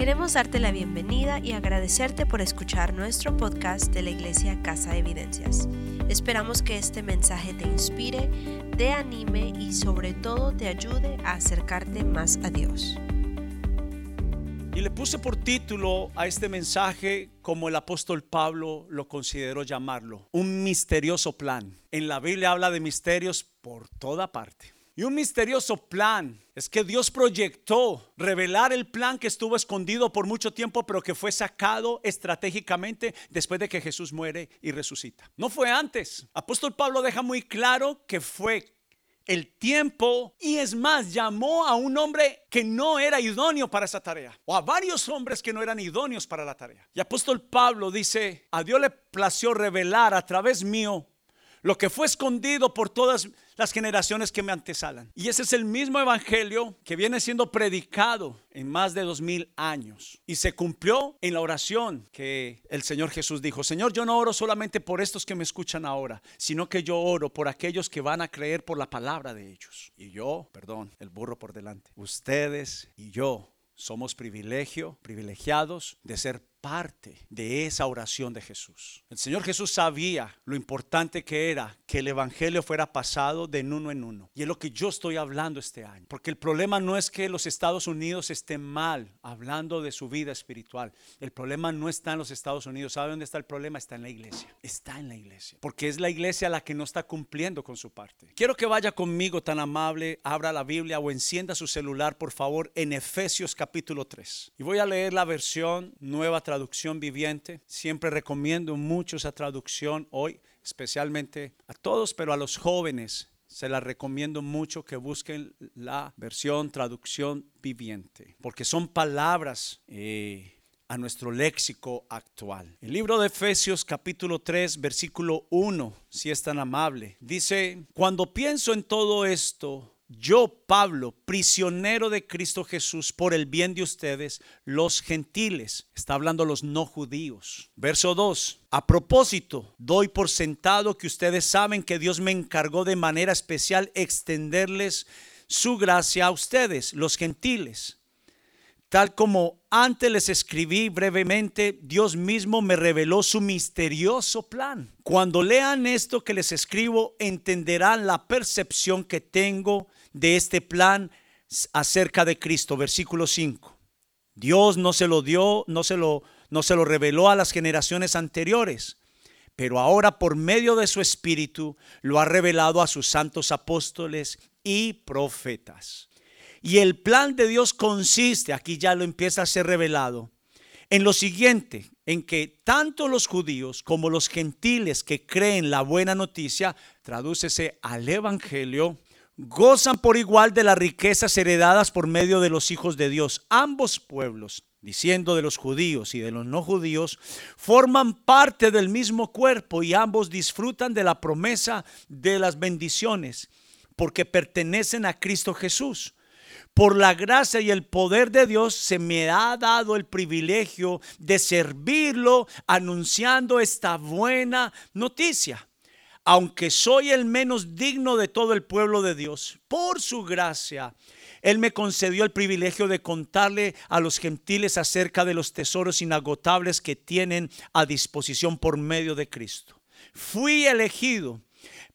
Queremos darte la bienvenida y agradecerte por escuchar nuestro podcast de la Iglesia Casa de Evidencias. Esperamos que este mensaje te inspire, te anime y sobre todo te ayude a acercarte más a Dios. Y le puse por título a este mensaje como el apóstol Pablo lo consideró llamarlo, un misterioso plan. En la Biblia habla de misterios por toda parte. Y un misterioso plan es que Dios proyectó revelar el plan que estuvo escondido por mucho tiempo, pero que fue sacado estratégicamente después de que Jesús muere y resucita. No fue antes. Apóstol Pablo deja muy claro que fue el tiempo y es más, llamó a un hombre que no era idóneo para esa tarea o a varios hombres que no eran idóneos para la tarea. Y apóstol Pablo dice, a Dios le plació revelar a través mío lo que fue escondido por todas las generaciones que me antesalan. Y ese es el mismo evangelio que viene siendo predicado en más de dos mil años. Y se cumplió en la oración que el Señor Jesús dijo, Señor, yo no oro solamente por estos que me escuchan ahora, sino que yo oro por aquellos que van a creer por la palabra de ellos. Y yo, perdón, el burro por delante, ustedes y yo somos privilegio, privilegiados de ser parte de esa oración de Jesús. El Señor Jesús sabía lo importante que era que el Evangelio fuera pasado de uno en uno. Y es lo que yo estoy hablando este año. Porque el problema no es que los Estados Unidos estén mal hablando de su vida espiritual. El problema no está en los Estados Unidos. ¿Sabe dónde está el problema? Está en la iglesia. Está en la iglesia. Porque es la iglesia la que no está cumpliendo con su parte. Quiero que vaya conmigo tan amable, abra la Biblia o encienda su celular, por favor, en Efesios capítulo 3. Y voy a leer la versión nueva traducción viviente. Siempre recomiendo mucho esa traducción hoy, especialmente a todos, pero a los jóvenes. Se la recomiendo mucho que busquen la versión traducción viviente, porque son palabras eh, a nuestro léxico actual. El libro de Efesios capítulo 3 versículo 1, si es tan amable, dice, cuando pienso en todo esto, yo, Pablo, prisionero de Cristo Jesús por el bien de ustedes, los gentiles. Está hablando los no judíos. Verso 2. A propósito, doy por sentado que ustedes saben que Dios me encargó de manera especial extenderles su gracia a ustedes, los gentiles. Tal como antes les escribí brevemente, Dios mismo me reveló su misterioso plan. Cuando lean esto que les escribo, entenderán la percepción que tengo de este plan acerca de Cristo, versículo 5. Dios no se lo dio, no se lo, no se lo reveló a las generaciones anteriores, pero ahora por medio de su Espíritu lo ha revelado a sus santos apóstoles y profetas. Y el plan de Dios consiste, aquí ya lo empieza a ser revelado, en lo siguiente, en que tanto los judíos como los gentiles que creen la buena noticia, tradúcese al Evangelio, gozan por igual de las riquezas heredadas por medio de los hijos de Dios. Ambos pueblos, diciendo de los judíos y de los no judíos, forman parte del mismo cuerpo y ambos disfrutan de la promesa de las bendiciones, porque pertenecen a Cristo Jesús. Por la gracia y el poder de Dios se me ha dado el privilegio de servirlo anunciando esta buena noticia aunque soy el menos digno de todo el pueblo de Dios, por su gracia, Él me concedió el privilegio de contarle a los gentiles acerca de los tesoros inagotables que tienen a disposición por medio de Cristo. Fui elegido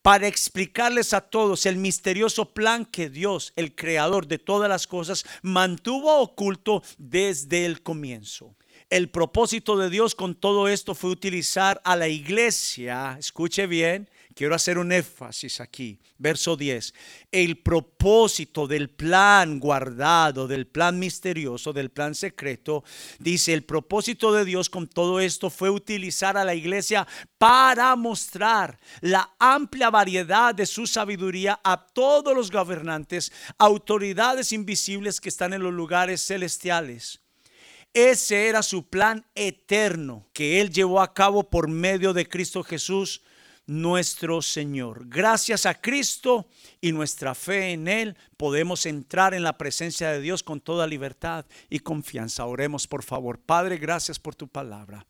para explicarles a todos el misterioso plan que Dios, el creador de todas las cosas, mantuvo oculto desde el comienzo. El propósito de Dios con todo esto fue utilizar a la iglesia, escuche bien, Quiero hacer un énfasis aquí, verso 10. El propósito del plan guardado, del plan misterioso, del plan secreto, dice, el propósito de Dios con todo esto fue utilizar a la iglesia para mostrar la amplia variedad de su sabiduría a todos los gobernantes, autoridades invisibles que están en los lugares celestiales. Ese era su plan eterno que Él llevó a cabo por medio de Cristo Jesús nuestro Señor. Gracias a Cristo y nuestra fe en Él podemos entrar en la presencia de Dios con toda libertad y confianza. Oremos por favor. Padre, gracias por tu palabra.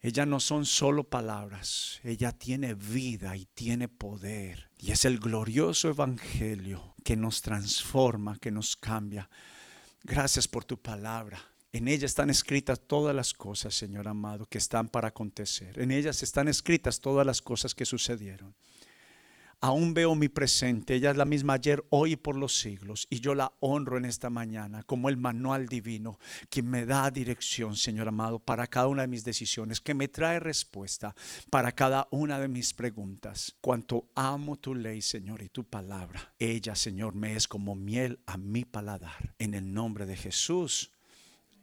Ellas no son solo palabras, ella tiene vida y tiene poder. Y es el glorioso evangelio que nos transforma, que nos cambia. Gracias por tu palabra En ella están escritas todas las cosas, Señor amado, que están para acontecer. En ellas están escritas todas las cosas que sucedieron aún veo mi presente. Ella es la misma ayer, hoy y por los siglos. Y yo la honro en esta mañana como el manual divino que me da dirección, Señor amado, para cada una de mis decisiones, que me trae respuesta para cada una de mis preguntas. Cuanto amo tu ley, Señor, y tu palabra. Ella, Señor, me es como miel a mi paladar. En el nombre de Jesús.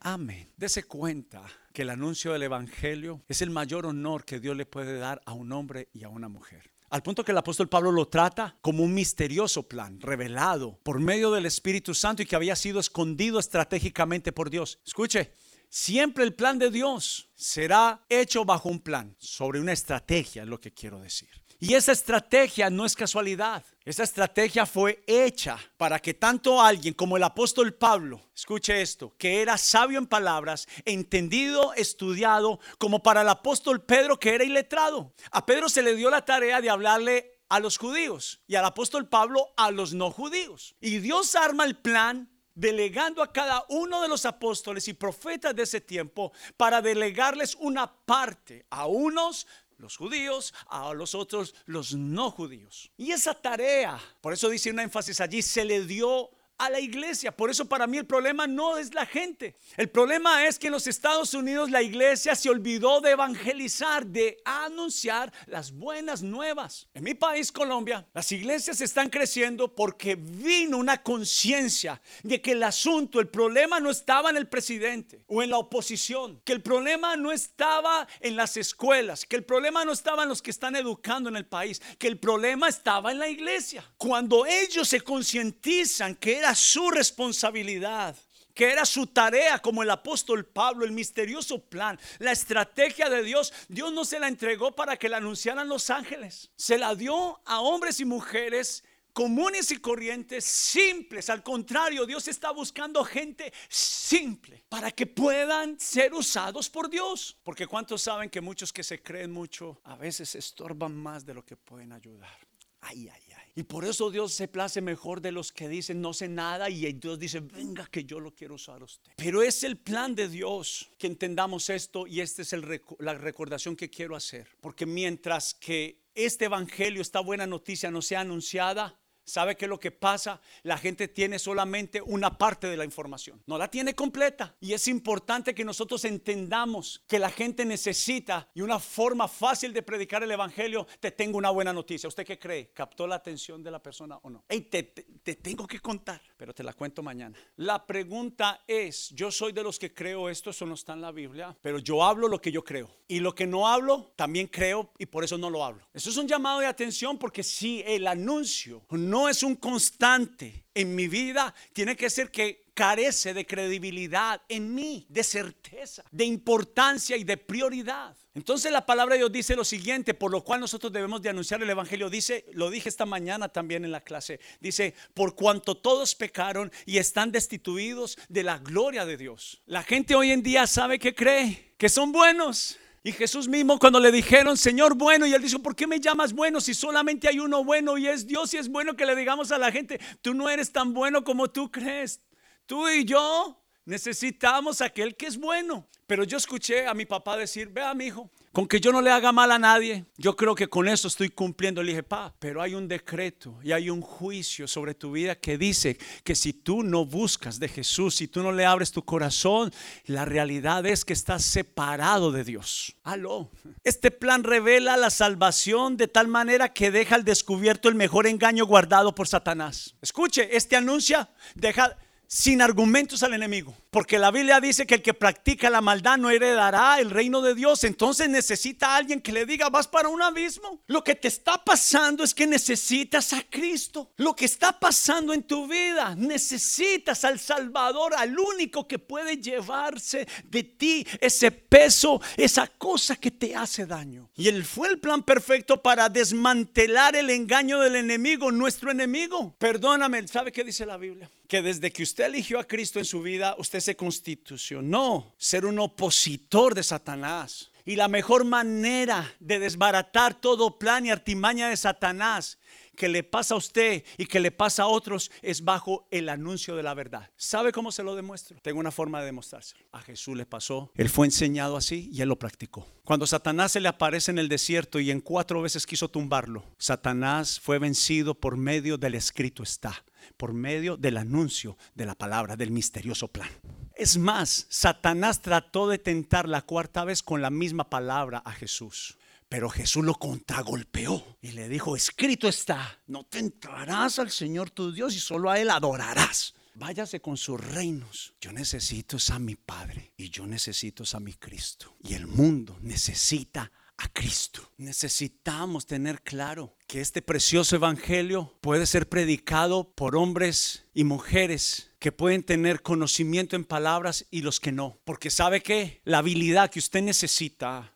Amén. Dese cuenta que el anuncio del Evangelio es el mayor honor que Dios le puede dar a un hombre y a una mujer. Al punto que el apóstol Pablo lo trata como un misterioso plan revelado por medio del Espíritu Santo y que había sido escondido estratégicamente por Dios. Escuche, siempre el plan de Dios será hecho bajo un plan, sobre una estrategia, es lo que quiero decir. Y esa estrategia no es casualidad. Esa estrategia fue hecha para que tanto alguien como el apóstol Pablo, escuche esto, que era sabio en palabras, entendido, estudiado, como para el apóstol Pedro que era iletrado. A Pedro se le dio la tarea de hablarle a los judíos y al apóstol Pablo a los no judíos. Y Dios arma el plan delegando a cada uno de los apóstoles y profetas de ese tiempo para delegarles una parte a unos los judíos, a los otros los no judíos. Y esa tarea, por eso dice un énfasis allí, se le dio a la iglesia. Por eso para mí el problema no es la gente. El problema es que en los Estados Unidos la iglesia se olvidó de evangelizar, de anunciar las buenas nuevas. En mi país, Colombia, las iglesias están creciendo porque vino una conciencia de que el asunto, el problema no estaba en el presidente o en la oposición, que el problema no estaba en las escuelas, que el problema no estaba en los que están educando en el país, que el problema estaba en la iglesia. Cuando ellos se concientizan que era su responsabilidad, que era su tarea como el apóstol Pablo, el misterioso plan, la estrategia de Dios. Dios no se la entregó para que la anunciaran los ángeles, se la dio a hombres y mujeres comunes y corrientes, simples. Al contrario, Dios está buscando gente simple para que puedan ser usados por Dios. Porque cuántos saben que muchos que se creen mucho a veces estorban más de lo que pueden ayudar. Ay, ay, y por eso Dios se place mejor de los que dicen no sé nada y Dios dice, venga que yo lo quiero usar a usted. Pero es el plan de Dios que entendamos esto y esta es la recordación que quiero hacer. Porque mientras que este evangelio, esta buena noticia no sea anunciada, ¿Sabe qué es lo que pasa? La gente tiene solamente una parte de la información, no la tiene completa. Y es importante que nosotros entendamos que la gente necesita y una forma fácil de predicar el Evangelio, te tengo una buena noticia. ¿Usted qué cree? ¿Captó la atención de la persona o no? Hey, te, te tengo que contar, pero te la cuento mañana. La pregunta es, yo soy de los que creo esto, eso no está en la Biblia, pero yo hablo lo que yo creo. Y lo que no hablo, también creo y por eso no lo hablo. Eso es un llamado de atención porque si el anuncio no es un constante en mi vida, tiene que ser que carece de credibilidad en mí, de certeza, de importancia y de prioridad. Entonces la palabra de Dios dice lo siguiente, por lo cual nosotros debemos de anunciar el Evangelio. Dice, lo dije esta mañana también en la clase, dice, por cuanto todos pecaron y están destituidos de la gloria de Dios. La gente hoy en día sabe que cree, que son buenos y Jesús mismo cuando le dijeron, Señor bueno, y él dijo, ¿por qué me llamas bueno si solamente hay uno bueno y es Dios y es bueno que le digamos a la gente, tú no eres tan bueno como tú crees? Tú y yo necesitamos aquel que es bueno. Pero yo escuché a mi papá decir, vea mi hijo, con que yo no le haga mal a nadie, yo creo que con eso estoy cumpliendo. Le dije, pa, pero hay un decreto y hay un juicio sobre tu vida que dice que si tú no buscas de Jesús, si tú no le abres tu corazón, la realidad es que estás separado de Dios. Aló. Este plan revela la salvación de tal manera que deja al descubierto el mejor engaño guardado por Satanás. Escuche, este anuncia, deja sin argumentos al enemigo. Porque la Biblia dice que el que practica la maldad no heredará el reino de Dios. Entonces necesita alguien que le diga, vas para un abismo. Lo que te está pasando es que necesitas a Cristo. Lo que está pasando en tu vida, necesitas al Salvador, al único que puede llevarse de ti ese peso, esa cosa que te hace daño. Y él fue el plan perfecto para desmantelar el engaño del enemigo, nuestro enemigo. Perdóname, ¿sabe qué dice la Biblia? Que desde que usted eligió a Cristo en su vida, usted se constitucionó ser un opositor de Satanás. Y la mejor manera de desbaratar todo plan y artimaña de Satanás que le pasa a usted y que le pasa a otros es bajo el anuncio de la verdad. ¿Sabe cómo se lo demuestro? Tengo una forma de demostrárselo. A Jesús le pasó, él fue enseñado así y él lo practicó. Cuando Satanás se le aparece en el desierto y en cuatro veces quiso tumbarlo, Satanás fue vencido por medio del escrito está, por medio del anuncio de la palabra, del misterioso plan. Es más, Satanás trató de tentar la cuarta vez con la misma palabra a Jesús. Pero Jesús lo contragolpeó y le dijo, escrito está, no tentarás al Señor tu Dios y solo a Él adorarás. Váyase con sus reinos. Yo necesito a mi Padre y yo necesito a mi Cristo. Y el mundo necesita a Cristo. Necesitamos tener claro que este precioso evangelio puede ser predicado por hombres y mujeres que pueden tener conocimiento en palabras y los que no. Porque sabe que la habilidad que usted necesita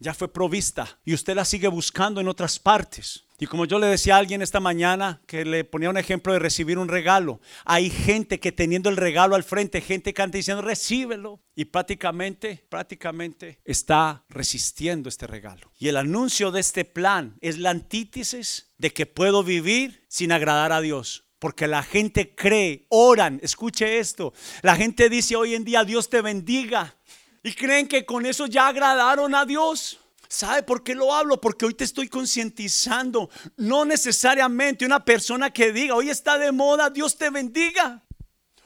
ya fue provista y usted la sigue buscando en otras partes. Y como yo le decía a alguien esta mañana que le ponía un ejemplo de recibir un regalo, hay gente que teniendo el regalo al frente, gente que anda diciendo recíbelo y prácticamente, prácticamente está resistiendo este regalo. Y el anuncio de este plan es la antítesis de que puedo vivir sin agradar a Dios. Porque la gente cree, oran, escuche esto, la gente dice hoy en día Dios te bendiga, y creen que con eso ya agradaron a Dios. ¿Sabe por qué lo hablo? Porque hoy te estoy concientizando. No necesariamente una persona que diga, hoy está de moda, Dios te bendiga.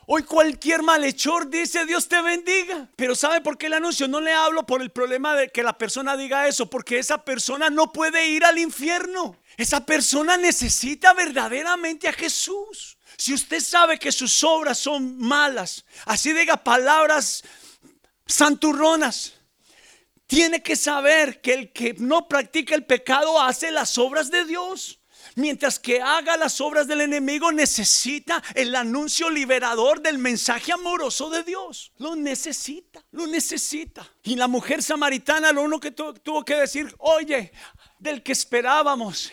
Hoy cualquier malhechor dice Dios te bendiga. Pero ¿sabe por qué el anuncio? No le hablo por el problema de que la persona diga eso, porque esa persona no puede ir al infierno. Esa persona necesita verdaderamente a Jesús. Si usted sabe que sus obras son malas, así diga palabras santurronas. Tiene que saber que el que no practica el pecado hace las obras de Dios. Mientras que haga las obras del enemigo necesita el anuncio liberador del mensaje amoroso de Dios. Lo necesita, lo necesita. Y la mujer samaritana lo único que tuvo que decir, oye, del que esperábamos,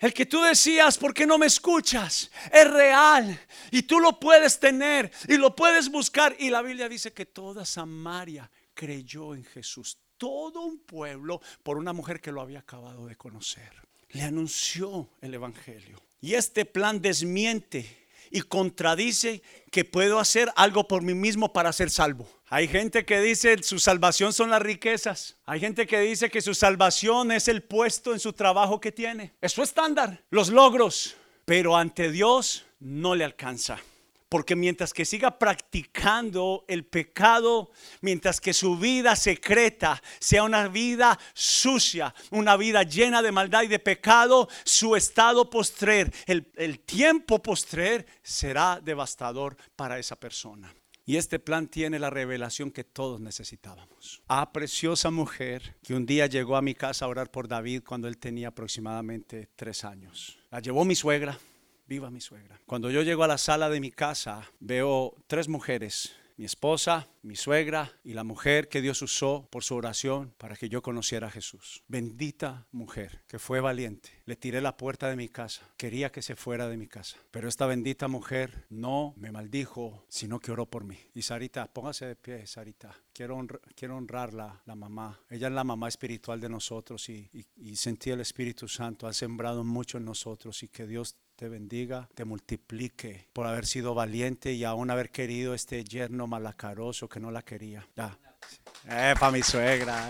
el que tú decías, ¿por qué no me escuchas? Es real y tú lo puedes tener y lo puedes buscar. Y la Biblia dice que toda Samaria creyó en Jesús. Todo un pueblo por una mujer que lo había acabado de conocer. Le anunció el Evangelio. Y este plan desmiente y contradice que puedo hacer algo por mí mismo para ser salvo. Hay gente que dice su salvación son las riquezas. Hay gente que dice que su salvación es el puesto en su trabajo que tiene. Es su estándar, los logros. Pero ante Dios no le alcanza. Porque mientras que siga practicando el pecado, mientras que su vida secreta sea una vida sucia, una vida llena de maldad y de pecado, su estado postrer, el, el tiempo postrer será devastador para esa persona. Y este plan tiene la revelación que todos necesitábamos. A preciosa mujer que un día llegó a mi casa a orar por David cuando él tenía aproximadamente tres años. La llevó mi suegra, viva mi suegra. Cuando yo llego a la sala de mi casa, veo tres mujeres mi esposa, mi suegra y la mujer que Dios usó por su oración para que yo conociera a Jesús. Bendita mujer que fue valiente. Le tiré la puerta de mi casa. Quería que se fuera de mi casa. Pero esta bendita mujer no me maldijo, sino que oró por mí. Y Sarita, póngase de pie, Sarita. Quiero, honrar, quiero honrarla, la mamá. Ella es la mamá espiritual de nosotros y, y sentí el Espíritu Santo. Ha sembrado mucho en nosotros y que Dios te bendiga, te multiplique por haber sido valiente y aún haber querido este yerno malacaroso que no la quería. Ya. Eh, para mi suegra.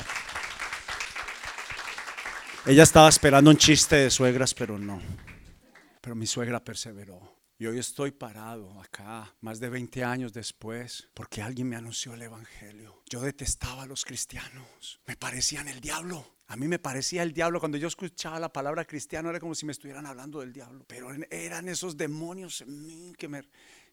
Ella estaba esperando un chiste de suegras, pero no. Pero mi suegra perseveró. Y hoy estoy parado acá, más de 20 años después, porque alguien me anunció el Evangelio. Yo detestaba a los cristianos, me parecían el diablo. A mí me parecía el diablo cuando yo escuchaba la palabra cristiano, era como si me estuvieran hablando del diablo. Pero eran esos demonios en mí que me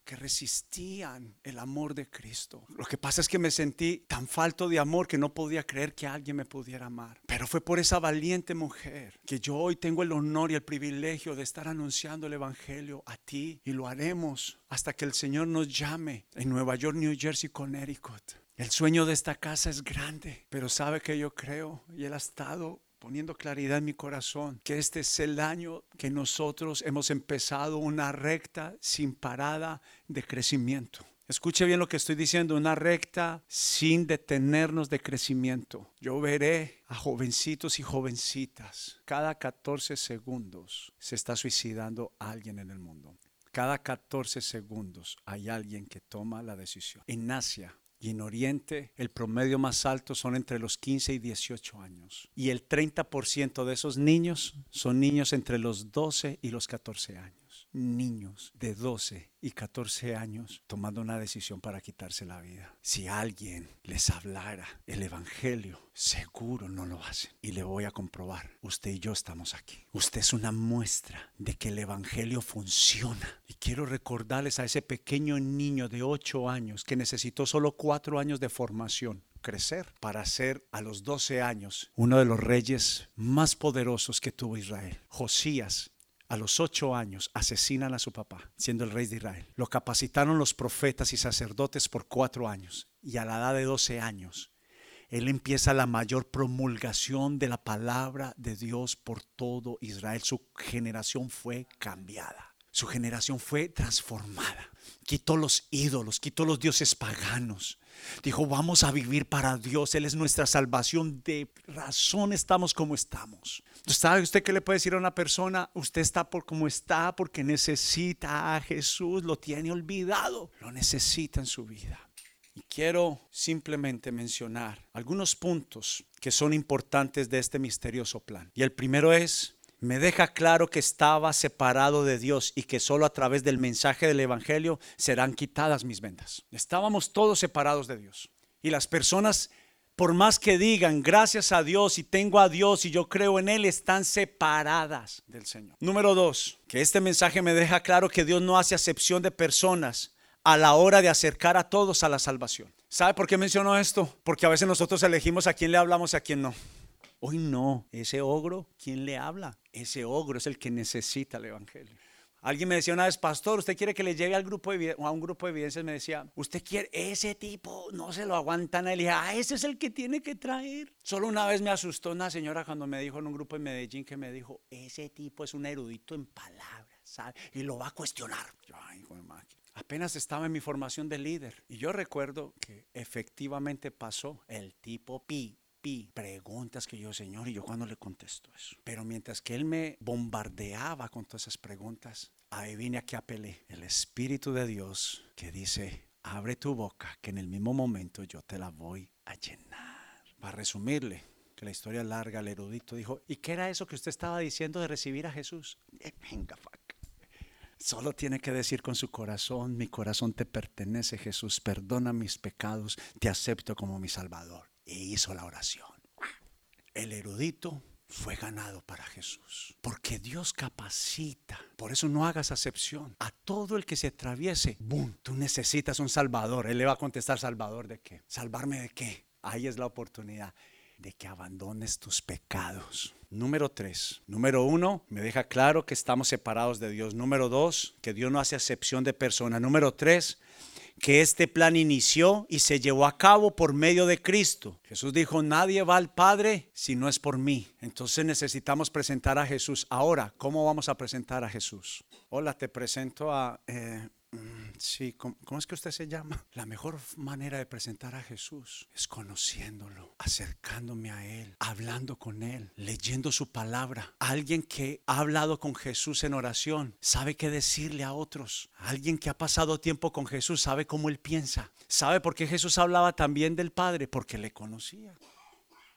que resistían el amor de Cristo. Lo que pasa es que me sentí tan falto de amor que no podía creer que alguien me pudiera amar. Pero fue por esa valiente mujer que yo hoy tengo el honor y el privilegio de estar anunciando el Evangelio a ti y lo haremos hasta que el Señor nos llame en Nueva York, New Jersey, Connecticut. El sueño de esta casa es grande, pero sabe que yo creo y Él ha estado poniendo claridad en mi corazón que este es el año que nosotros hemos empezado una recta sin parada de crecimiento. Escuche bien lo que estoy diciendo, una recta sin detenernos de crecimiento. Yo veré a jovencitos y jovencitas. Cada 14 segundos se está suicidando alguien en el mundo. Cada 14 segundos hay alguien que toma la decisión. En Asia y en Oriente el promedio más alto son entre los 15 y 18 años. Y el 30% de esos niños son niños entre los 12 y los 14 años niños de 12 y 14 años tomando una decisión para quitarse la vida. Si alguien les hablara el Evangelio, seguro no lo hacen. Y le voy a comprobar, usted y yo estamos aquí. Usted es una muestra de que el Evangelio funciona. Y quiero recordarles a ese pequeño niño de 8 años que necesitó solo 4 años de formación crecer para ser a los 12 años uno de los reyes más poderosos que tuvo Israel. Josías a los ocho años asesinan a su papá, siendo el rey de Israel. Lo capacitaron los profetas y sacerdotes por cuatro años y a la edad de doce años él empieza la mayor promulgación de la palabra de Dios por todo Israel. Su generación fue cambiada. Su generación fue transformada. Quitó los ídolos, quitó los dioses paganos. Dijo, vamos a vivir para Dios. Él es nuestra salvación. De razón estamos como estamos. ¿Sabe usted qué le puede decir a una persona? Usted está por como está porque necesita a Jesús. Lo tiene olvidado. Lo necesita en su vida. Y quiero simplemente mencionar algunos puntos que son importantes de este misterioso plan. Y el primero es me deja claro que estaba separado de Dios y que solo a través del mensaje del Evangelio serán quitadas mis vendas. Estábamos todos separados de Dios. Y las personas, por más que digan gracias a Dios y tengo a Dios y yo creo en Él, están separadas del Señor. Número dos, que este mensaje me deja claro que Dios no hace acepción de personas a la hora de acercar a todos a la salvación. ¿Sabe por qué menciono esto? Porque a veces nosotros elegimos a quién le hablamos y a quién no. Hoy no, ese ogro, ¿quién le habla? Ese ogro es el que necesita el Evangelio. Alguien me decía una vez, pastor, ¿usted quiere que le lleve al grupo de, a un grupo de evidencias? Me decía, ¿usted quiere? Ese tipo no se lo aguantan. Le dije, ah, ese es el que tiene que traer. Solo una vez me asustó una señora cuando me dijo en un grupo de Medellín que me dijo, ese tipo es un erudito en palabras, ¿sabe? Y lo va a cuestionar. Yo, ay, Apenas estaba en mi formación de líder. Y yo recuerdo que efectivamente pasó el tipo pi preguntas que yo, Señor, y yo cuando le contesto eso. Pero mientras que Él me bombardeaba con todas esas preguntas, ahí vine aquí a pelear. El Espíritu de Dios que dice, abre tu boca, que en el mismo momento yo te la voy a llenar. Para resumirle, que la historia larga, el erudito dijo, ¿y qué era eso que usted estaba diciendo de recibir a Jesús? Eh, venga. Solo tiene que decir con su corazón, mi corazón te pertenece Jesús, perdona mis pecados, te acepto como mi Salvador e hizo la oración. El erudito fue ganado para Jesús. Porque Dios capacita. Por eso no hagas acepción. A todo el que se atraviese, ¡boom! Tú necesitas un Salvador. Él le va a contestar, ¿Salvador de qué? ¿Salvarme de qué? Ahí es la oportunidad de que abandones tus pecados. Número tres. Número uno, me deja claro que estamos separados de Dios. Número dos, que Dios no hace acepción de persona. Número tres, que este plan inició y se llevó a cabo por medio de Cristo. Jesús dijo, nadie va al Padre si no es por mí. Entonces necesitamos presentar a Jesús. Ahora, ¿cómo vamos a presentar a Jesús? Hola, te presento a... Eh, sí, ¿cómo, es que usted se llama? La mejor manera de presentar a Jesús es conociéndolo, acercándome a Él, hablando con Él, leyendo su palabra. Alguien que ha hablado con Jesús en oración sabe qué decirle a otros. Alguien que ha pasado tiempo con Jesús sabe cómo Él piensa. ¿Sabe por qué Jesús hablaba también del Padre? Porque le conocía.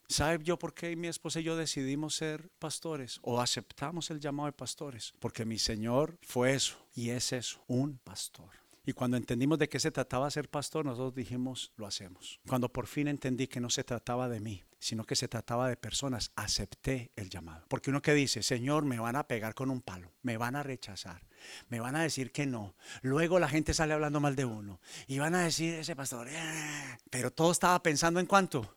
¿Sabe yo por qué mi esposa y yo decidimos ser pastores o aceptamos el llamado de pastores? Porque mi Señor fue eso y es eso, un pastor. Y cuando entendimos de qué se trataba ser pastor, nosotros dijimos, lo hacemos. Cuando por fin entendí que no se trataba de mí, sino que se trataba de personas, acepté el llamado. Porque uno que dice, Señor, me van a pegar con un palo, me van a rechazar, me van a decir que no. Luego la gente sale hablando mal de uno y van a decir, ese pastor, eh". pero todo estaba pensando en cuánto,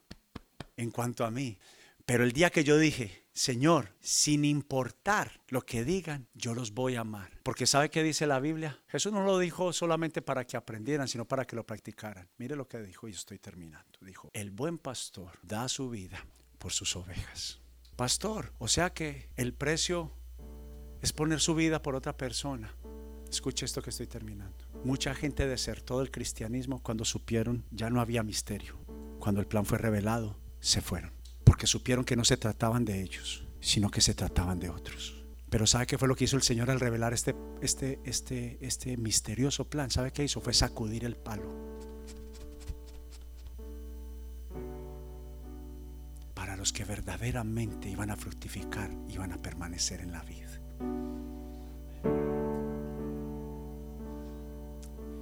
en cuanto a mí. Pero el día que yo dije, Señor, sin importar lo que digan, yo los voy a amar. Porque ¿sabe qué dice la Biblia? Jesús no lo dijo solamente para que aprendieran, sino para que lo practicaran. Mire lo que dijo y estoy terminando. Dijo, el buen pastor da su vida por sus ovejas. Pastor, o sea que el precio es poner su vida por otra persona. Escucha esto que estoy terminando. Mucha gente desertó del cristianismo cuando supieron ya no había misterio. Cuando el plan fue revelado, se fueron. Porque supieron que no se trataban de ellos, sino que se trataban de otros. Pero ¿sabe qué fue lo que hizo el Señor al revelar este, este, este, este misterioso plan? ¿Sabe qué hizo? Fue sacudir el palo. Para los que verdaderamente iban a fructificar, iban a permanecer en la vida.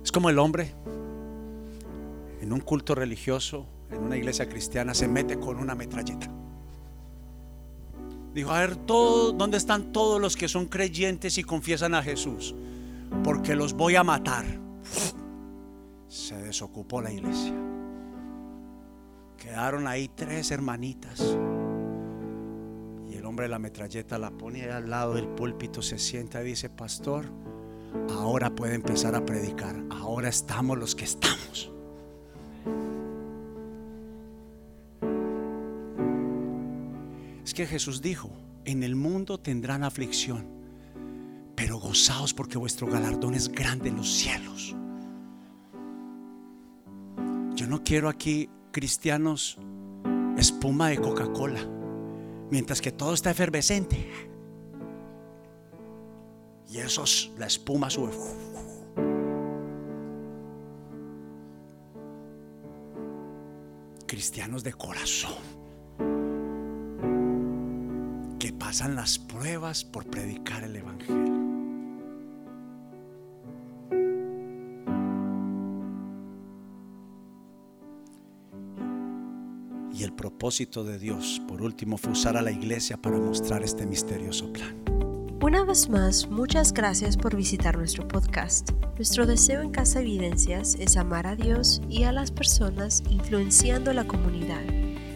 Es como el hombre en un culto religioso, en una iglesia cristiana, se mete con una metralleta. Dijo, a ver, ¿dónde están todos los que son creyentes y confiesan a Jesús? Porque los voy a matar. Se desocupó la iglesia. Quedaron ahí tres hermanitas. Y el hombre de la metralleta la pone al lado del púlpito, se sienta y dice, pastor, ahora puede empezar a predicar. Ahora estamos los que estamos. Que Jesús dijo, en el mundo tendrán aflicción, pero gozaos porque vuestro galardón es grande en los cielos. Yo no quiero aquí cristianos espuma de Coca-Cola, mientras que todo está efervescente. Y eso, la espuma sube. Cristianos de corazón pasan las pruebas por predicar el Evangelio. Y el propósito de Dios, por último, fue usar a la iglesia para mostrar este misterioso plan. Una vez más, muchas gracias por visitar nuestro podcast. Nuestro deseo en Casa Evidencias es amar a Dios y a las personas influenciando la comunidad.